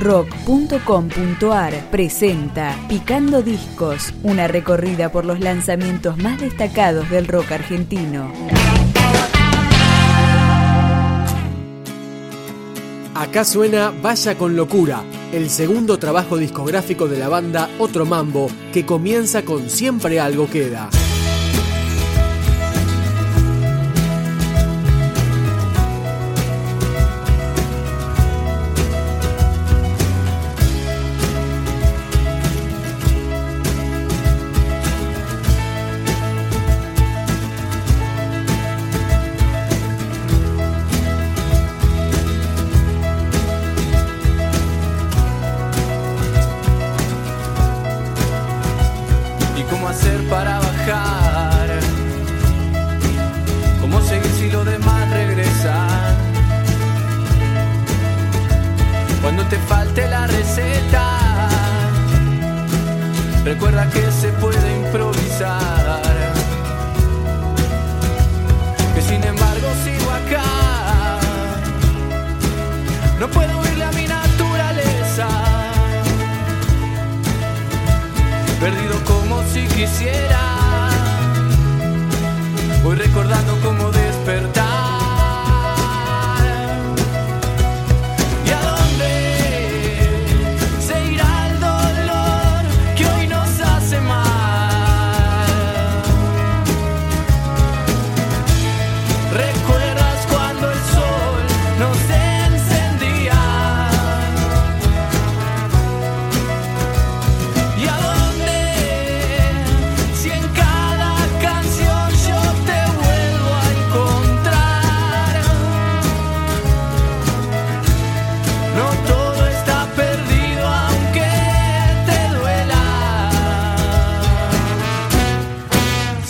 rock.com.ar presenta Picando Discos, una recorrida por los lanzamientos más destacados del rock argentino. Acá suena Vaya con locura, el segundo trabajo discográfico de la banda Otro Mambo, que comienza con Siempre algo queda. Te falte la receta. Recuerda que se puede improvisar. Que sin embargo sigo acá. No puedo huirle a mi naturaleza. Perdido como si quisiera. Voy recordando cómo despertar.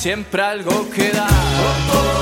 Siempre algo queda.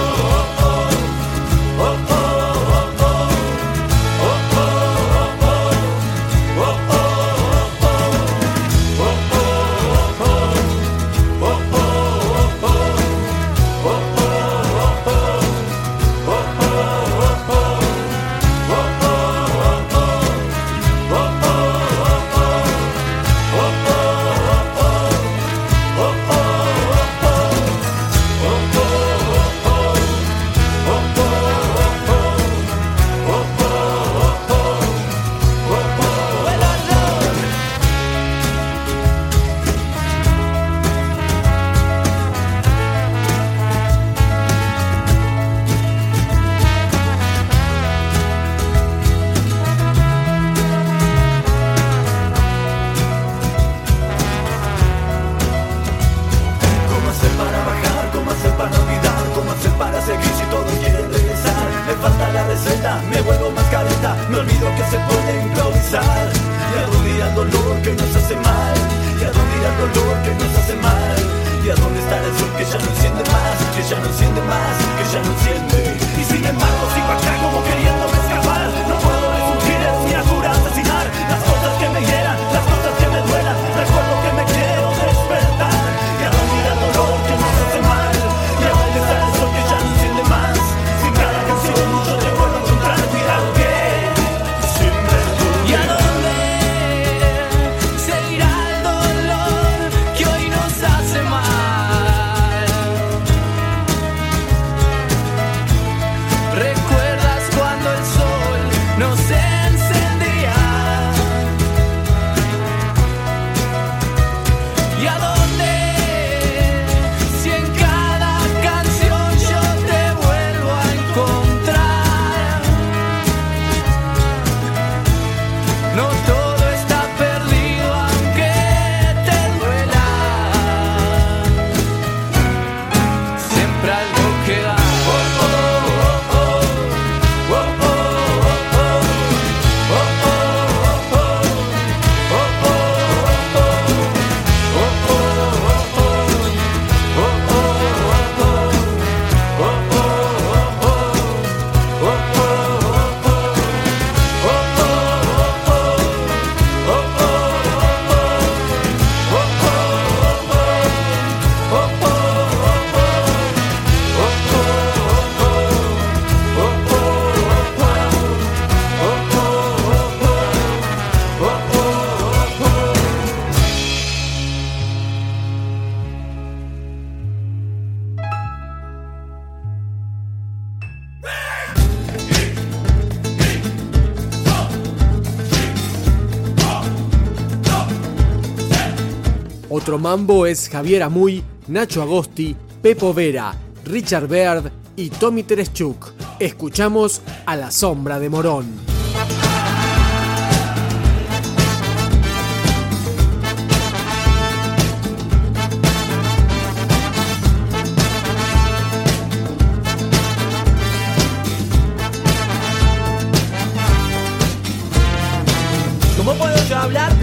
Otro mambo es Javier Amuy, Nacho Agosti, Pepo Vera, Richard Baird y Tommy Tereschuk. Escuchamos A la sombra de Morón.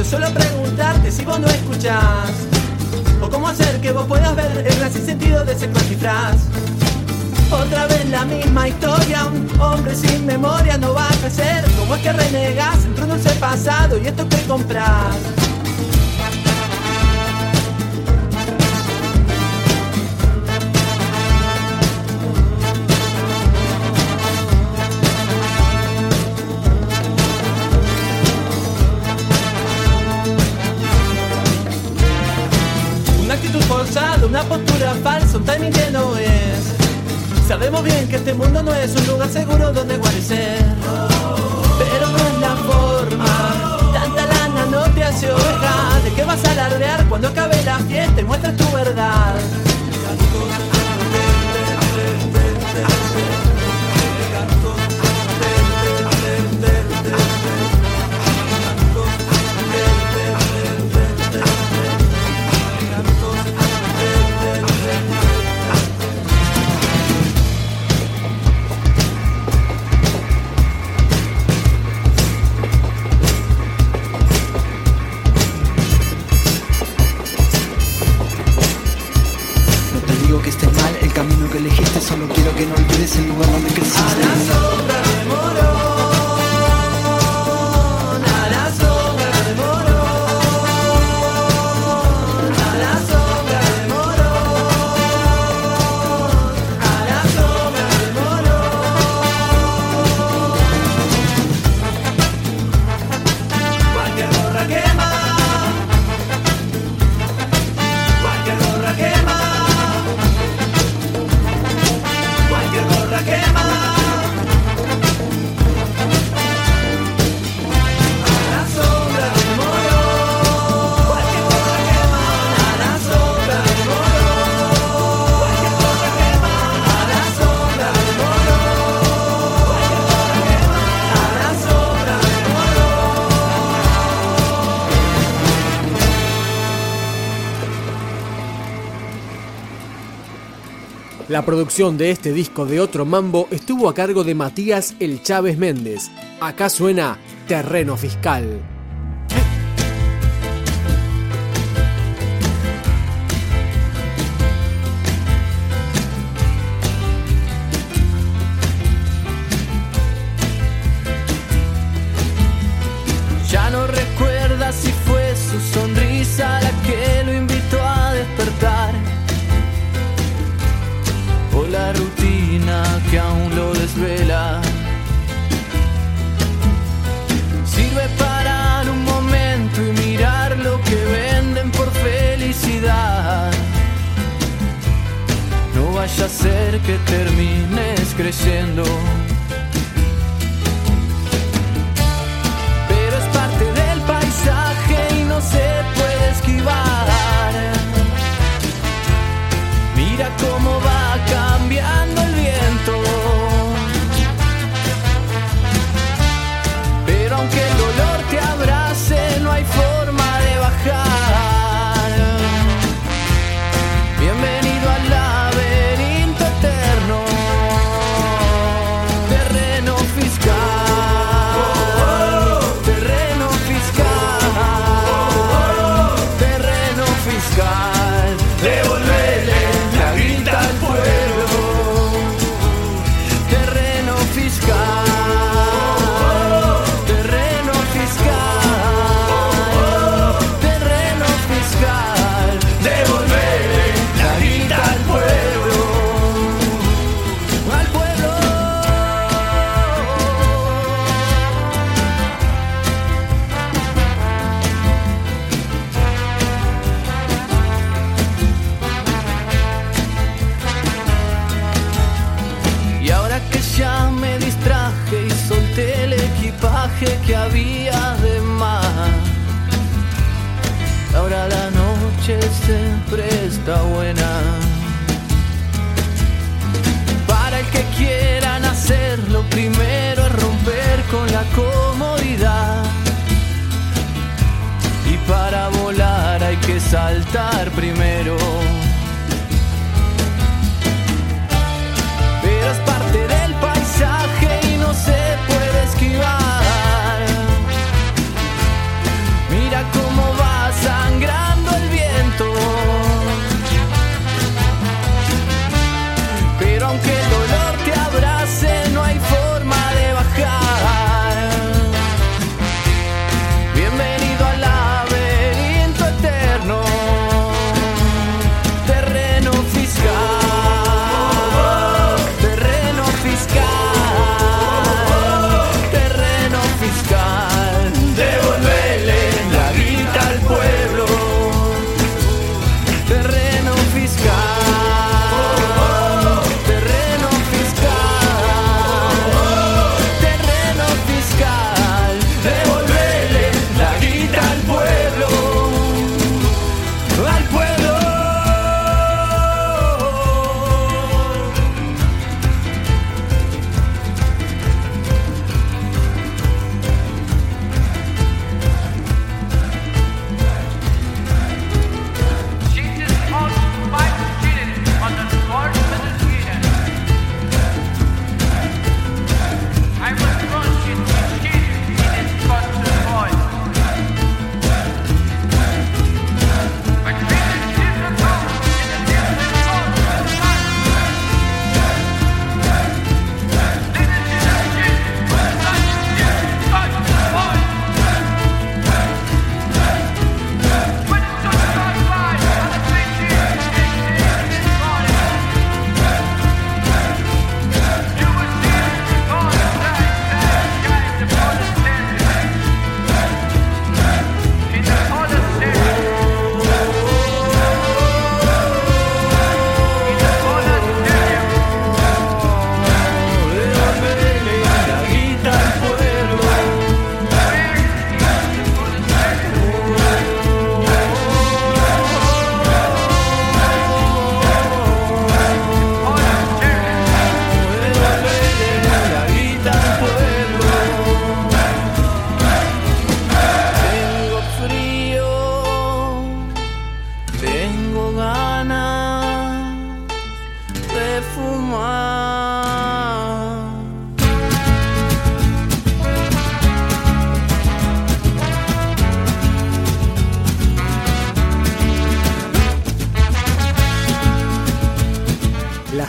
solo preguntarte si vos no escuchás. Hacer que vos puedas ver el gran sentido de ese disfraz. Otra vez la misma historia, un hombre sin memoria no va a crecer. ¿Cómo es que renegas entre un dulce pasado y esto que compras? Falsa, un timing que no es. Sabemos bien que este mundo no es un lugar seguro donde guarecer. Pero no es la forma, tanta lana no te hace oveja. ¿De qué vas a alardear cuando acabe la fiesta y muestres tu verdad? La producción de este disco de otro mambo estuvo a cargo de Matías El Chávez Méndez. Acá suena Terreno Fiscal. No vaya a ser que termines creyendo se presta buena. Para el que quieran hacerlo, primero es romper con la comodidad. Y para volar hay que saltar primero.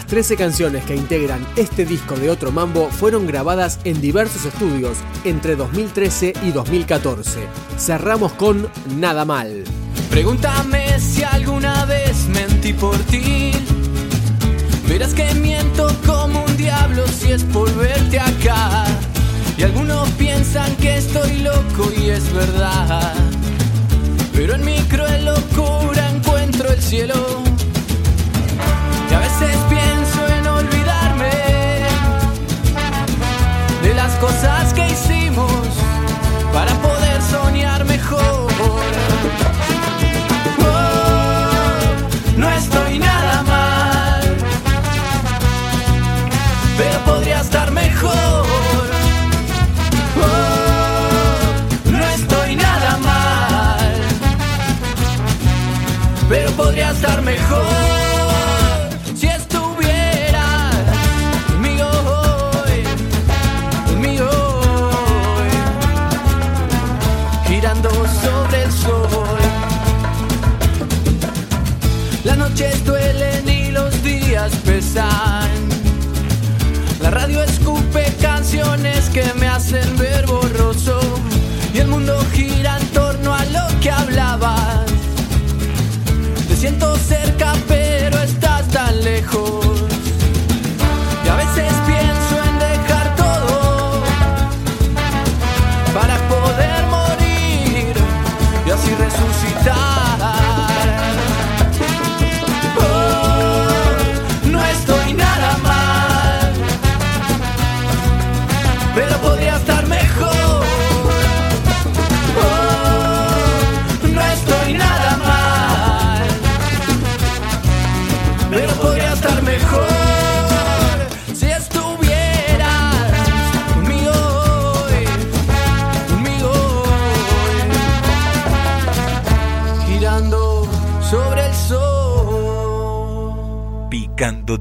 Las 13 canciones que integran este disco de Otro Mambo fueron grabadas en diversos estudios entre 2013 y 2014. Cerramos con Nada Mal. Pregúntame si alguna vez mentí por ti. Verás que miento como un diablo si es por verte acá. Y algunos piensan que estoy loco y es verdad. Pero en mi cruel locura encuentro el cielo. Estar mejor. Sobre el sol. Las noches duelen y los días pesan. La radio escupe canciones que me hacen siento cerca, pero